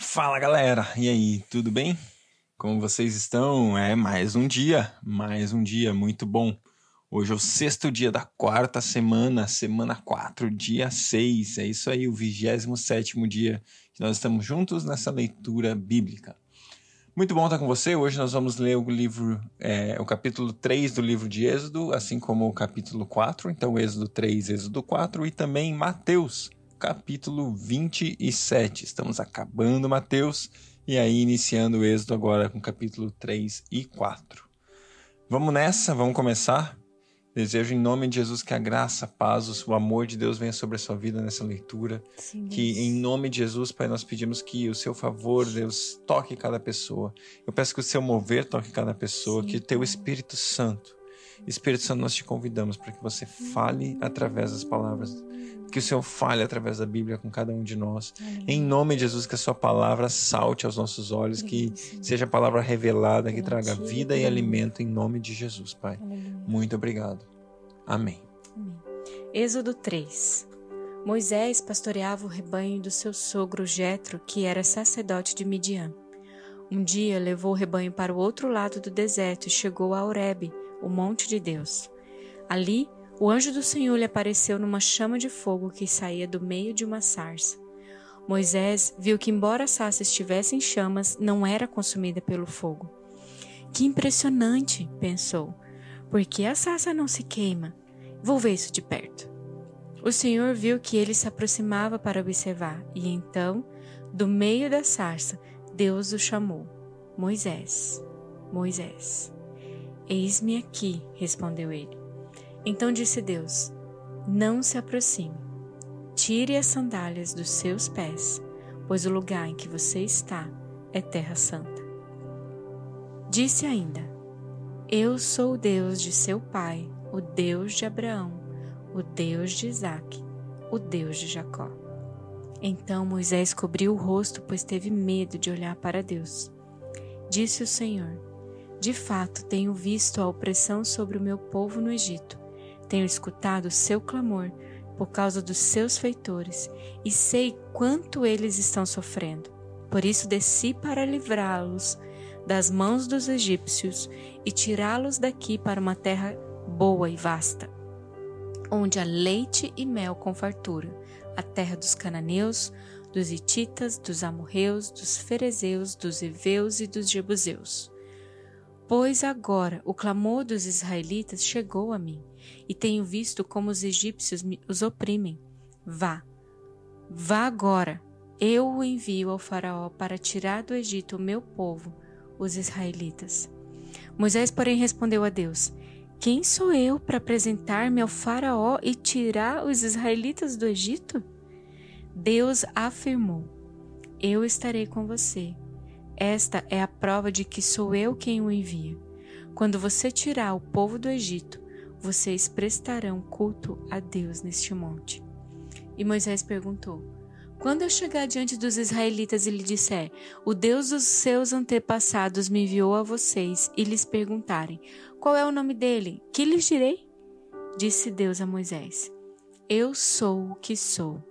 Fala galera, e aí, tudo bem? Como vocês estão? É mais um dia, mais um dia muito bom. Hoje é o sexto dia da quarta semana, semana 4, dia 6. É isso aí, o 27 dia que nós estamos juntos nessa leitura bíblica. Muito bom estar com você. Hoje nós vamos ler o livro, é, o capítulo 3 do livro de Êxodo, assim como o capítulo 4. Então, Êxodo 3, Êxodo 4 e também Mateus, capítulo 27. Estamos acabando Mateus e aí iniciando o Êxodo agora com capítulo 3 e 4. Vamos nessa, vamos começar. Desejo em nome de Jesus que a graça, a paz, o amor de Deus venha sobre a sua vida nessa leitura. Sim, que em nome de Jesus, Pai, nós pedimos que o seu favor, Deus, toque cada pessoa. Eu peço que o seu mover toque cada pessoa, Sim, que o teu Espírito Santo, Espírito Santo, nós te convidamos para que você fale através das palavras que o Senhor fale através da Bíblia com cada um de nós. Amém. Em nome de Jesus, que a sua palavra salte aos nossos olhos, que seja a palavra revelada, que traga vida e alimento em nome de Jesus, Pai. Muito obrigado. Amém. Amém. Êxodo 3 Moisés pastoreava o rebanho do seu sogro Jetro, que era sacerdote de Midian. Um dia levou o rebanho para o outro lado do deserto e chegou a Horebe, o monte de Deus. Ali o anjo do Senhor lhe apareceu numa chama de fogo que saía do meio de uma sarça. Moisés viu que, embora a sarça estivesse em chamas, não era consumida pelo fogo. Que impressionante, pensou. Por que a sarça não se queima? Vou ver isso de perto. O Senhor viu que ele se aproximava para observar, e então, do meio da sarça, Deus o chamou: Moisés, Moisés. Eis-me aqui, respondeu ele. Então disse Deus: Não se aproxime. Tire as sandálias dos seus pés, pois o lugar em que você está é terra santa. Disse ainda: Eu sou o Deus de seu pai, o Deus de Abraão, o Deus de Isaque, o Deus de Jacó. Então Moisés cobriu o rosto, pois teve medo de olhar para Deus. Disse o Senhor: De fato, tenho visto a opressão sobre o meu povo no Egito tenho escutado o seu clamor por causa dos seus feitores e sei quanto eles estão sofrendo. Por isso desci para livrá-los das mãos dos egípcios e tirá-los daqui para uma terra boa e vasta, onde há leite e mel com fartura, a terra dos cananeus, dos hititas, dos amorreus, dos ferezeus, dos heveus e dos jebuseus. Pois agora o clamor dos israelitas chegou a mim, e tenho visto como os egípcios os oprimem. Vá, vá agora, eu o envio ao Faraó para tirar do Egito o meu povo, os israelitas. Moisés, porém, respondeu a Deus: Quem sou eu para apresentar-me ao Faraó e tirar os israelitas do Egito? Deus afirmou: Eu estarei com você esta é a prova de que sou eu quem o envia. Quando você tirar o povo do Egito, vocês prestarão culto a Deus neste monte. E Moisés perguntou: Quando eu chegar diante dos israelitas e lhe disser: O Deus dos seus antepassados me enviou a vocês, e lhes perguntarem: Qual é o nome dele? Que lhes direi? Disse Deus a Moisés: Eu sou o que sou.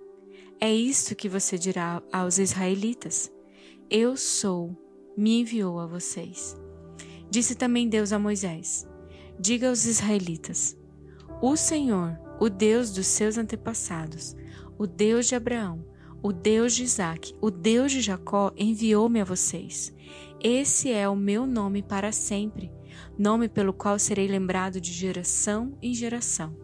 É isto que você dirá aos israelitas. Eu sou, me enviou a vocês. Disse também Deus a Moisés: Diga aos israelitas: O Senhor, o Deus dos seus antepassados, o Deus de Abraão, o Deus de Isaac, o Deus de Jacó, enviou-me a vocês. Esse é o meu nome para sempre, nome pelo qual serei lembrado de geração em geração.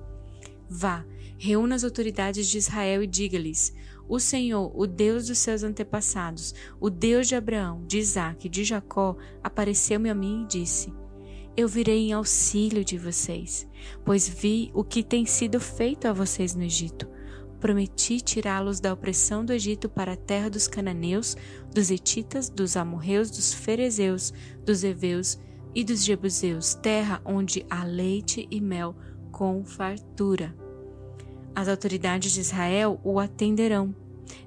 Vá, reúna as autoridades de Israel e diga-lhes: o Senhor, o Deus dos seus antepassados, o Deus de Abraão, de Isaac e de Jacó, apareceu-me a mim e disse: Eu virei em auxílio de vocês, pois vi o que tem sido feito a vocês no Egito. Prometi tirá-los da opressão do Egito para a terra dos cananeus, dos etitas, dos amorreus, dos ferezeus, dos heveus e dos jebuseus, terra onde há leite e mel com fartura. As autoridades de Israel o atenderão.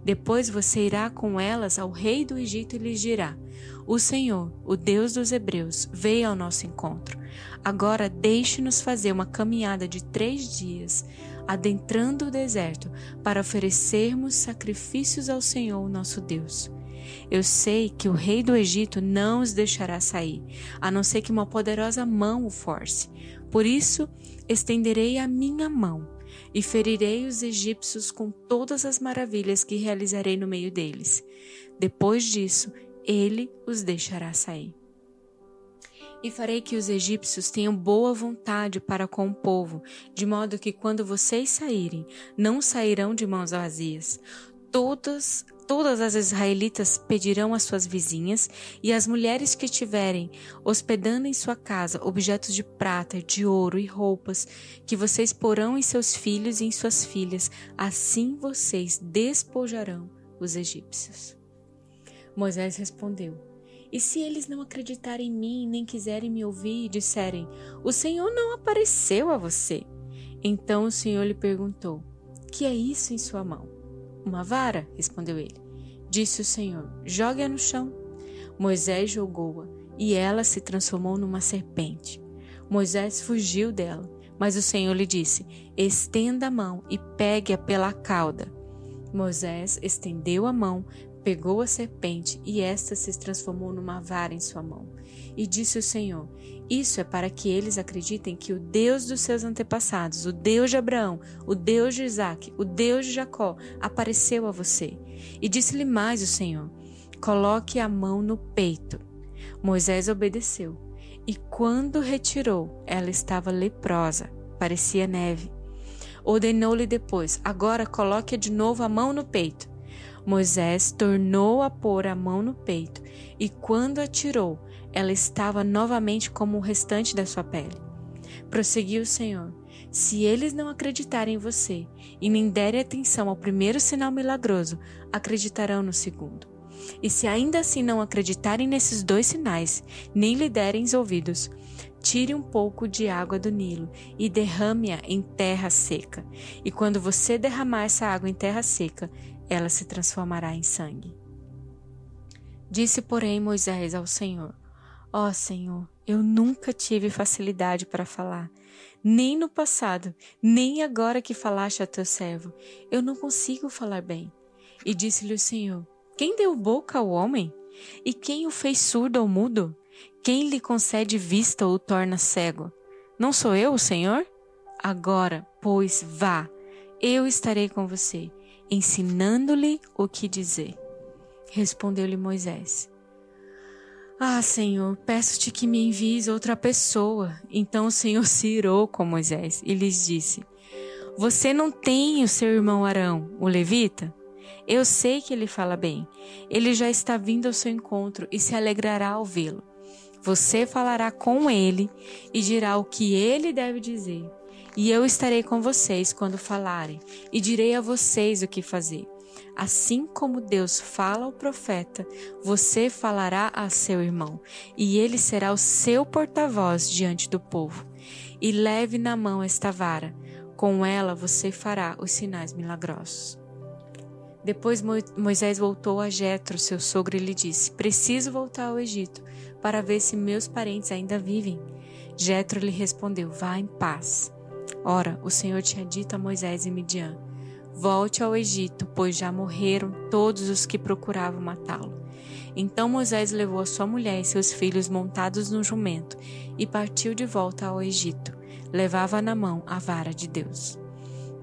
Depois você irá com elas ao rei do Egito e lhes dirá: O Senhor, o Deus dos Hebreus, veio ao nosso encontro. Agora deixe-nos fazer uma caminhada de três dias, adentrando o deserto, para oferecermos sacrifícios ao Senhor, nosso Deus. Eu sei que o rei do Egito não os deixará sair, a não ser que uma poderosa mão o force. Por isso, estenderei a minha mão e ferirei os egípcios com todas as maravilhas que realizarei no meio deles. Depois disso, ele os deixará sair. E farei que os egípcios tenham boa vontade para com o povo, de modo que quando vocês saírem, não sairão de mãos vazias. Todas todas as israelitas pedirão às suas vizinhas e às mulheres que tiverem hospedando em sua casa objetos de prata, de ouro e roupas, que vocês porão em seus filhos e em suas filhas, assim vocês despojarão os egípcios. Moisés respondeu: E se eles não acreditarem em mim, nem quiserem me ouvir e disserem: O Senhor não apareceu a você? Então o Senhor lhe perguntou: Que é isso em sua mão? Uma vara, respondeu ele. Disse o Senhor: Jogue-a no chão. Moisés jogou-a e ela se transformou numa serpente. Moisés fugiu dela, mas o Senhor lhe disse: Estenda a mão e pegue-a pela cauda. Moisés estendeu a mão, pegou a serpente e esta se transformou numa vara em sua mão. E disse o Senhor: Isso é para que eles acreditem que o Deus dos seus antepassados, o Deus de Abraão, o Deus de Isaac, o Deus de Jacó, apareceu a você. E disse-lhe mais o Senhor: Coloque a mão no peito. Moisés obedeceu. E quando retirou, ela estava leprosa, parecia neve. Ordenou-lhe depois: Agora coloque de novo a mão no peito. Moisés tornou a pôr a mão no peito, e quando a tirou, ela estava novamente como o restante da sua pele. Prosseguiu o Senhor: Se eles não acreditarem em você e nem derem atenção ao primeiro sinal milagroso, acreditarão no segundo. E se ainda assim não acreditarem nesses dois sinais, nem lhe derem ouvidos, tire um pouco de água do Nilo e derrame-a em terra seca. E quando você derramar essa água em terra seca, ela se transformará em sangue. Disse, porém, Moisés ao Senhor: Ó oh, Senhor, eu nunca tive facilidade para falar, nem no passado, nem agora que falaste a teu servo. Eu não consigo falar bem. E disse-lhe o Senhor: Quem deu boca ao homem? E quem o fez surdo ou mudo? Quem lhe concede vista ou torna cego? Não sou eu, o Senhor? Agora, pois, vá, eu estarei com você, ensinando-lhe o que dizer. Respondeu-lhe Moisés: ah, Senhor, peço-te que me envies outra pessoa. Então o Senhor se irou com Moisés e lhes disse: Você não tem o seu irmão Arão, o levita? Eu sei que ele fala bem. Ele já está vindo ao seu encontro e se alegrará ao vê-lo. Você falará com ele e dirá o que ele deve dizer. E eu estarei com vocês quando falarem, e direi a vocês o que fazer. Assim como Deus fala ao profeta, você falará a seu irmão, e ele será o seu porta-voz diante do povo. E leve na mão esta vara, com ela você fará os sinais milagrosos. Depois Moisés voltou a Jetro, seu sogro, e lhe disse: Preciso voltar ao Egito para ver se meus parentes ainda vivem. Jetro lhe respondeu: Vá em paz. Ora, o Senhor tinha dito a Moisés e Midian: Volte ao Egito, pois já morreram todos os que procuravam matá-lo. Então Moisés levou a sua mulher e seus filhos montados no jumento e partiu de volta ao Egito. Levava na mão a vara de Deus.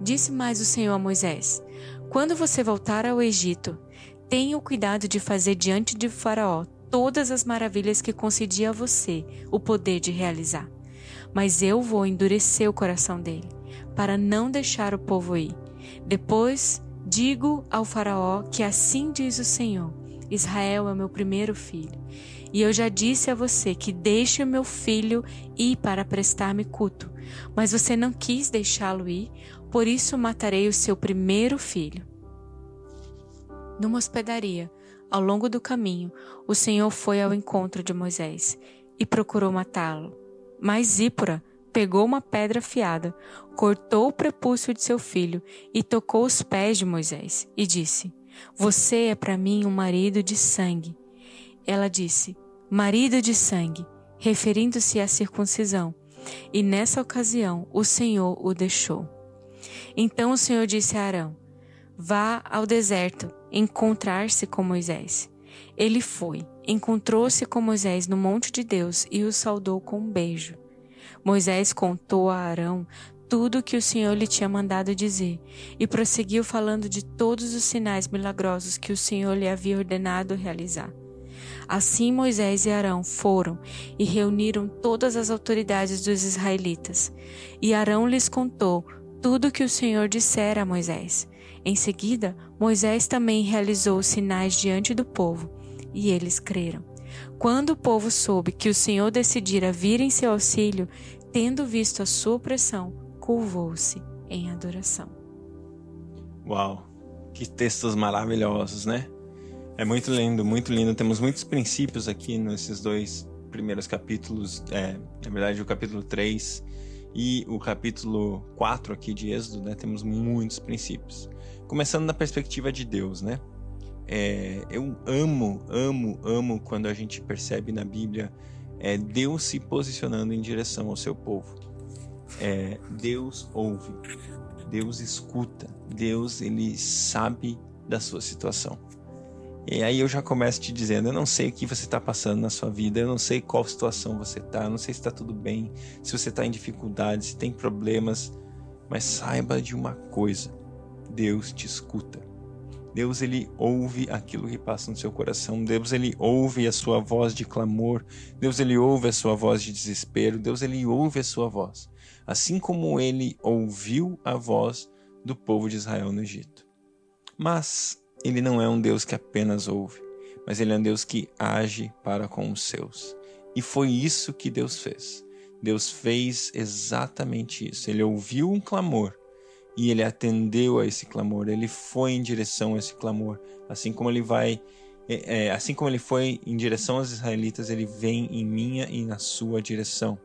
Disse mais o Senhor a Moisés: Quando você voltar ao Egito, tenha o cuidado de fazer diante de Faraó todas as maravilhas que concedi a você o poder de realizar. Mas eu vou endurecer o coração dele, para não deixar o povo ir depois digo ao Faraó que assim diz o Senhor: Israel é meu primeiro filho. E eu já disse a você que deixe o meu filho ir para prestar-me culto, mas você não quis deixá-lo ir, por isso matarei o seu primeiro filho. Numa hospedaria, ao longo do caminho, o Senhor foi ao encontro de Moisés e procurou matá-lo. Mas Zípora, pegou uma pedra afiada, cortou o prepúcio de seu filho e tocou os pés de Moisés e disse: Você é para mim um marido de sangue. Ela disse: Marido de sangue, referindo-se à circuncisão. E nessa ocasião o Senhor o deixou. Então o Senhor disse a Arão: Vá ao deserto encontrar-se com Moisés. Ele foi, encontrou-se com Moisés no monte de Deus e o saudou com um beijo. Moisés contou a Arão tudo o que o Senhor lhe tinha mandado dizer e prosseguiu falando de todos os sinais milagrosos que o Senhor lhe havia ordenado realizar. Assim Moisés e Arão foram e reuniram todas as autoridades dos israelitas. E Arão lhes contou tudo o que o Senhor dissera a Moisés. Em seguida, Moisés também realizou os sinais diante do povo, e eles creram. Quando o povo soube que o Senhor decidira vir em seu auxílio, tendo visto a sua opressão, curvou-se em adoração. Uau, que textos maravilhosos, né? É muito lindo, muito lindo. Temos muitos princípios aqui nesses dois primeiros capítulos. É, na verdade, o capítulo 3 e o capítulo 4 aqui de Êxodo, né? Temos muitos princípios. Começando na perspectiva de Deus, né? É, eu amo, amo, amo quando a gente percebe na Bíblia é, Deus se posicionando em direção ao seu povo. É, Deus ouve, Deus escuta, Deus ele sabe da sua situação. E aí eu já começo te dizendo, eu não sei o que você está passando na sua vida, eu não sei qual situação você está, não sei se está tudo bem, se você está em dificuldade, se tem problemas, mas saiba de uma coisa: Deus te escuta. Deus ele ouve aquilo que passa no seu coração. Deus ele ouve a sua voz de clamor. Deus ele ouve a sua voz de desespero. Deus ele ouve a sua voz, assim como ele ouviu a voz do povo de Israel no Egito. Mas ele não é um Deus que apenas ouve, mas ele é um Deus que age para com os seus. E foi isso que Deus fez. Deus fez exatamente isso. Ele ouviu um clamor e ele atendeu a esse clamor. Ele foi em direção a esse clamor, assim como ele vai, é, é assim como ele foi em direção aos israelitas, ele vem em minha e na sua direção.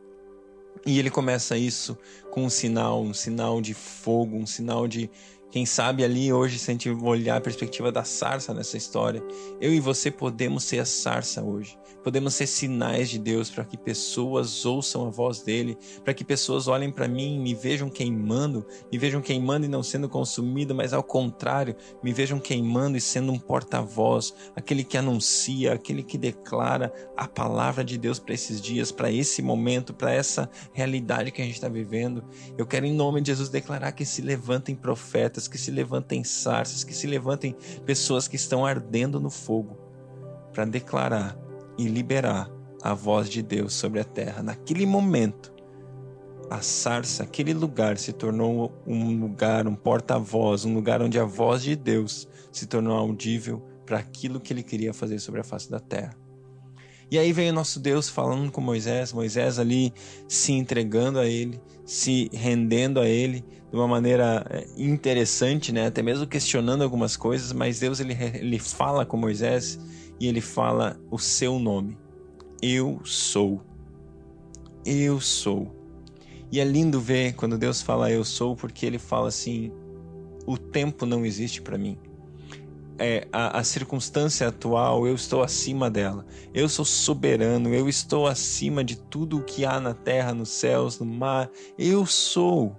E ele começa isso com um sinal, um sinal de fogo, um sinal de quem sabe ali hoje, se a gente olhar a perspectiva da sarça nessa história, eu e você podemos ser a sarça hoje. Podemos ser sinais de Deus para que pessoas ouçam a voz dele, para que pessoas olhem para mim, me vejam queimando, me vejam queimando e não sendo consumido, mas ao contrário, me vejam queimando e sendo um porta-voz, aquele que anuncia, aquele que declara a palavra de Deus para esses dias, para esse momento, para essa realidade que a gente está vivendo. Eu quero, em nome de Jesus, declarar que se levantem profetas, que se levantem sarças, que se levantem pessoas que estão ardendo no fogo para declarar e liberar a voz de Deus sobre a terra. Naquele momento, a sarça, aquele lugar se tornou um lugar, um porta-voz, um lugar onde a voz de Deus se tornou audível para aquilo que ele queria fazer sobre a face da terra. E aí vem o nosso Deus falando com Moisés, Moisés ali se entregando a ele, se rendendo a ele de uma maneira é, interessante, né? até mesmo questionando algumas coisas, mas Deus ele, ele fala com Moisés e ele fala o seu nome. Eu sou. Eu sou. E é lindo ver quando Deus fala eu sou, porque ele fala assim: o tempo não existe para mim. É, a, a circunstância atual, eu estou acima dela. Eu sou soberano, eu estou acima de tudo o que há na terra, nos céus, no mar. Eu sou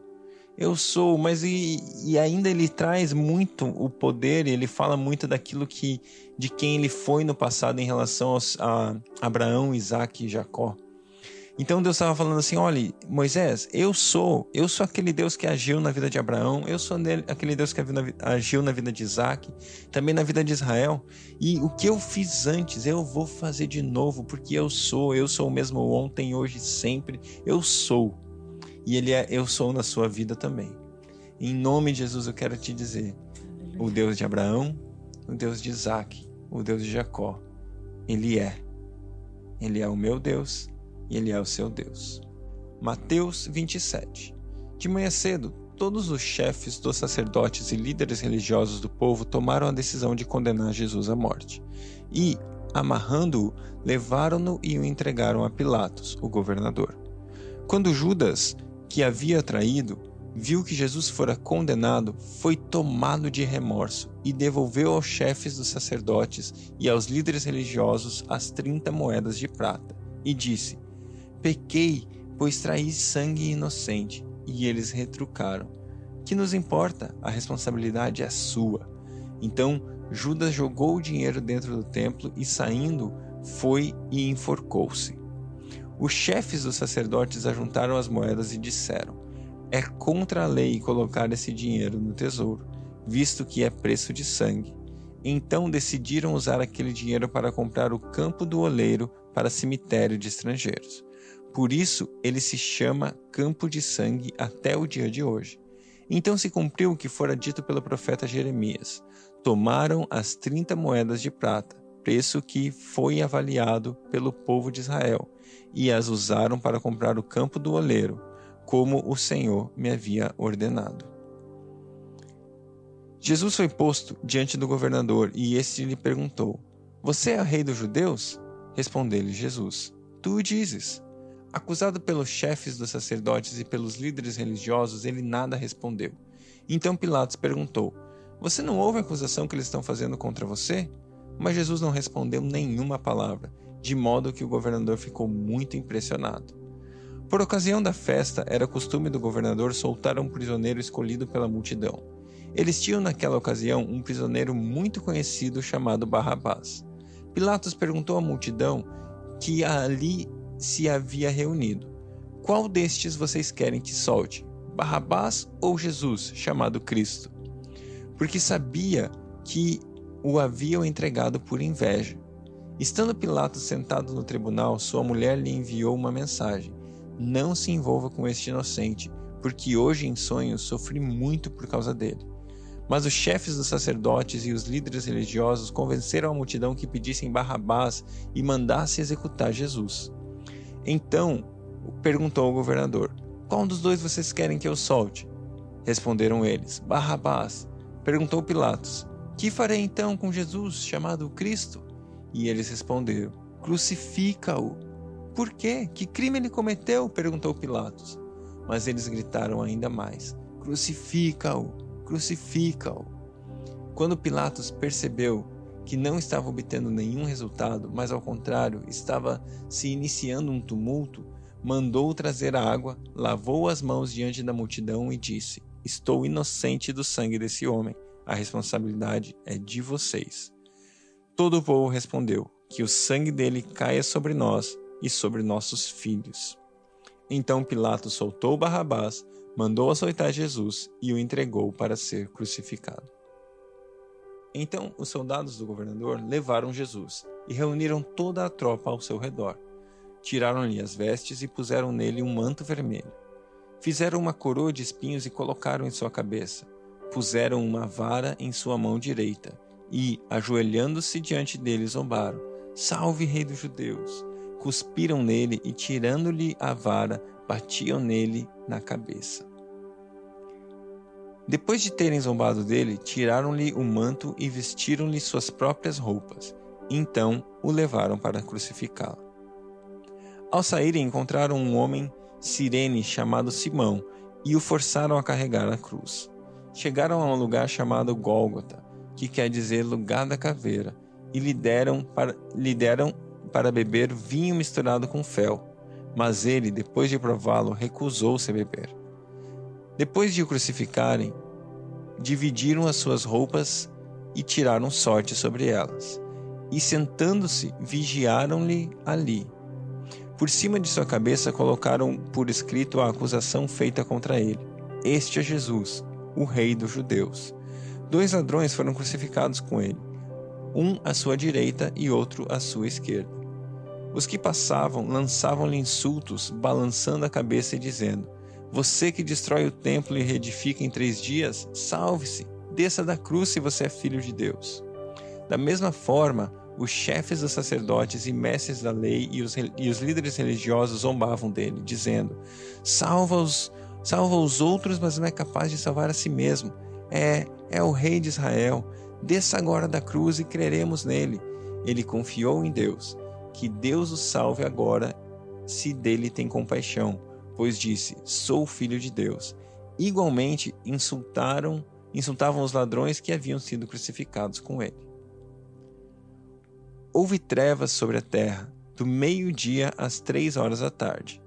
eu sou, mas e, e, ainda ele traz muito o poder, ele fala muito daquilo que de quem ele foi no passado em relação aos, a Abraão, Isaac e Jacó. Então Deus estava falando assim: olha, Moisés, eu sou, eu sou aquele Deus que agiu na vida de Abraão, eu sou aquele Deus que agiu na vida de Isaac, também na vida de Israel. E o que eu fiz antes, eu vou fazer de novo, porque eu sou, eu sou o mesmo ontem, hoje, sempre. Eu sou e Ele é eu sou na sua vida também. Em nome de Jesus eu quero te dizer: o Deus de Abraão, o Deus de Isaac, o Deus de Jacó, Ele é. Ele é o meu Deus e Ele é o seu Deus. Mateus 27. De manhã cedo, todos os chefes dos sacerdotes e líderes religiosos do povo tomaram a decisão de condenar Jesus à morte. E, amarrando-o, levaram-no e o entregaram a Pilatos, o governador. Quando Judas que havia traído, viu que Jesus fora condenado, foi tomado de remorso e devolveu aos chefes dos sacerdotes e aos líderes religiosos as trinta moedas de prata, e disse: Pequei, pois traí sangue inocente. E eles retrucaram: Que nos importa? A responsabilidade é sua. Então Judas jogou o dinheiro dentro do templo e, saindo, foi e enforcou-se. Os chefes dos sacerdotes ajuntaram as moedas e disseram: É contra a lei colocar esse dinheiro no tesouro, visto que é preço de sangue. Então decidiram usar aquele dinheiro para comprar o campo do oleiro para cemitério de estrangeiros. Por isso ele se chama Campo de Sangue até o dia de hoje. Então se cumpriu o que fora dito pelo profeta Jeremias: Tomaram as trinta moedas de prata, preço que foi avaliado pelo povo de Israel, e as usaram para comprar o campo do oleiro, como o Senhor me havia ordenado. Jesus foi posto diante do governador e este lhe perguntou: Você é o rei dos judeus? Respondeu-lhe Jesus: Tu o dizes. Acusado pelos chefes dos sacerdotes e pelos líderes religiosos, ele nada respondeu. Então Pilatos perguntou: Você não ouve a acusação que eles estão fazendo contra você? Mas Jesus não respondeu nenhuma palavra, de modo que o governador ficou muito impressionado. Por ocasião da festa, era costume do governador soltar um prisioneiro escolhido pela multidão. Eles tinham naquela ocasião um prisioneiro muito conhecido chamado Barrabás. Pilatos perguntou à multidão que ali se havia reunido: Qual destes vocês querem que solte? Barrabás ou Jesus, chamado Cristo? Porque sabia que o haviam entregado por inveja. Estando Pilatos sentado no tribunal, sua mulher lhe enviou uma mensagem: Não se envolva com este inocente, porque hoje em sonhos sofri muito por causa dele. Mas os chefes dos sacerdotes e os líderes religiosos convenceram a multidão que pedissem Barrabás e mandasse executar Jesus. Então perguntou ao governador: Qual dos dois vocês querem que eu solte? Responderam eles: Barrabás. Perguntou Pilatos: que farei então com Jesus, chamado Cristo? E eles responderam: Crucifica-o. Por quê? Que crime ele cometeu? perguntou Pilatos. Mas eles gritaram ainda mais: Crucifica-o, crucifica-o. Quando Pilatos percebeu que não estava obtendo nenhum resultado, mas ao contrário, estava se iniciando um tumulto, mandou trazer a água, lavou as mãos diante da multidão e disse: Estou inocente do sangue desse homem a responsabilidade é de vocês. Todo o povo respondeu: Que o sangue dele caia sobre nós e sobre nossos filhos. Então Pilatos soltou Barrabás, mandou açoitar Jesus e o entregou para ser crucificado. Então os soldados do governador levaram Jesus e reuniram toda a tropa ao seu redor. Tiraram-lhe as vestes e puseram nele um manto vermelho. Fizeram uma coroa de espinhos e colocaram em sua cabeça puseram uma vara em sua mão direita e, ajoelhando-se diante dele, zombaram: Salve, Rei dos Judeus! Cuspiram nele e, tirando-lhe a vara, batiam nele na cabeça. Depois de terem zombado dele, tiraram-lhe o manto e vestiram-lhe suas próprias roupas. Então o levaram para crucificá-lo. Ao saírem, encontraram um homem sirene chamado Simão e o forçaram a carregar a cruz. Chegaram a um lugar chamado Gólgota, que quer dizer lugar da caveira, e lhe deram para, lhe deram para beber vinho misturado com fel. Mas ele, depois de prová-lo, recusou-se a beber. Depois de o crucificarem, dividiram as suas roupas e tiraram sorte sobre elas. E sentando-se, vigiaram-lhe ali. Por cima de sua cabeça colocaram por escrito a acusação feita contra ele: Este é Jesus, o rei dos judeus. Dois ladrões foram crucificados com ele, um à sua direita e outro à sua esquerda. Os que passavam lançavam-lhe insultos, balançando a cabeça e dizendo: Você que destrói o templo e reedifica em três dias, salve-se, desça da cruz se você é filho de Deus. Da mesma forma, os chefes dos sacerdotes e mestres da lei e os, e os líderes religiosos zombavam dele, dizendo: Salva os Salva os outros, mas não é capaz de salvar a si mesmo. É, é o Rei de Israel. Desça agora da cruz e creremos nele. Ele confiou em Deus. Que Deus o salve agora, se dele tem compaixão, pois disse: Sou filho de Deus. Igualmente insultaram, insultavam os ladrões que haviam sido crucificados com ele. Houve trevas sobre a terra, do meio-dia às três horas da tarde.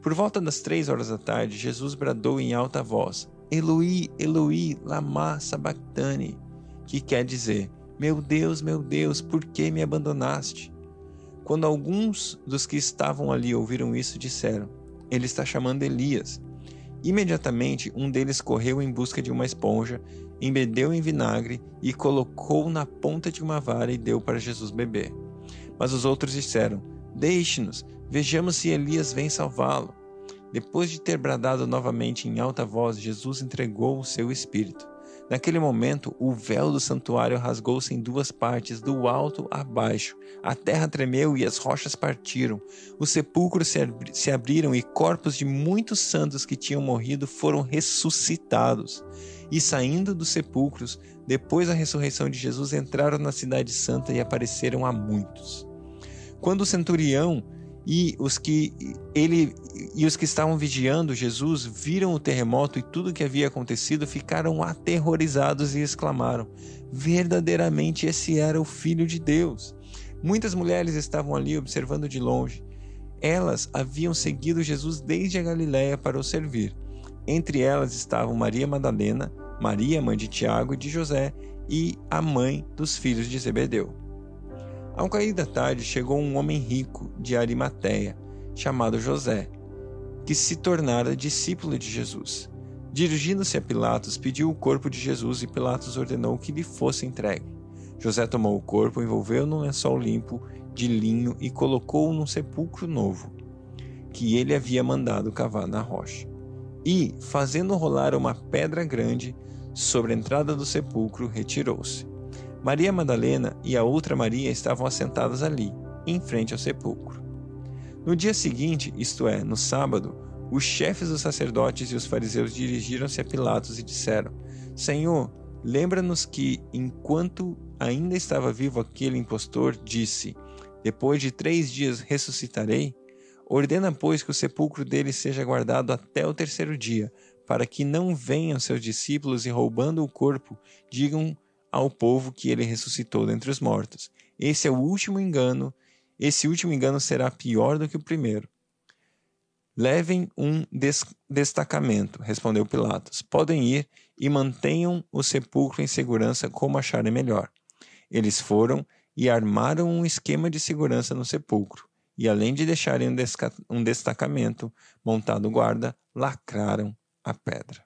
Por volta das três horas da tarde, Jesus bradou em alta voz: Eloi, Eloi, lama sabachthani, que quer dizer: Meu Deus, meu Deus, por que me abandonaste? Quando alguns dos que estavam ali ouviram isso, disseram: Ele está chamando Elias. Imediatamente um deles correu em busca de uma esponja, embebeu em vinagre e colocou na ponta de uma vara e deu para Jesus beber. Mas os outros disseram: Deixe-nos, vejamos se Elias vem salvá-lo. Depois de ter bradado novamente em alta voz, Jesus entregou o seu espírito. Naquele momento, o véu do santuário rasgou-se em duas partes, do alto a baixo. A terra tremeu e as rochas partiram. Os sepulcros se abriram e corpos de muitos santos que tinham morrido foram ressuscitados. E saindo dos sepulcros, depois da ressurreição de Jesus, entraram na Cidade Santa e apareceram a muitos. Quando o centurião e os que ele e os que estavam vigiando Jesus viram o terremoto e tudo o que havia acontecido, ficaram aterrorizados e exclamaram: Verdadeiramente esse era o filho de Deus. Muitas mulheres estavam ali observando de longe. Elas haviam seguido Jesus desde a Galiléia para o servir. Entre elas estavam Maria Madalena, Maria, mãe de Tiago e de José, e a mãe dos filhos de Zebedeu. Ao cair da tarde, chegou um homem rico de Arimateia, chamado José, que se tornara discípulo de Jesus. Dirigindo-se a Pilatos, pediu o corpo de Jesus e Pilatos ordenou que lhe fosse entregue. José tomou o corpo, envolveu num lençol limpo de linho e colocou-o num sepulcro novo, que ele havia mandado cavar na rocha. E, fazendo rolar uma pedra grande sobre a entrada do sepulcro, retirou-se. Maria Madalena e a outra Maria estavam assentadas ali, em frente ao sepulcro. No dia seguinte, isto é, no sábado, os chefes dos sacerdotes e os fariseus dirigiram-se a Pilatos e disseram: Senhor, lembra-nos que, enquanto ainda estava vivo aquele impostor, disse: Depois de três dias ressuscitarei? Ordena, pois, que o sepulcro dele seja guardado até o terceiro dia, para que não venham seus discípulos e, roubando o corpo, digam ao povo que ele ressuscitou dentre os mortos. Esse é o último engano, esse último engano será pior do que o primeiro. Levem um des destacamento, respondeu Pilatos. Podem ir e mantenham o sepulcro em segurança como acharem melhor. Eles foram e armaram um esquema de segurança no sepulcro, e além de deixarem um, um destacamento montado guarda, lacraram a pedra.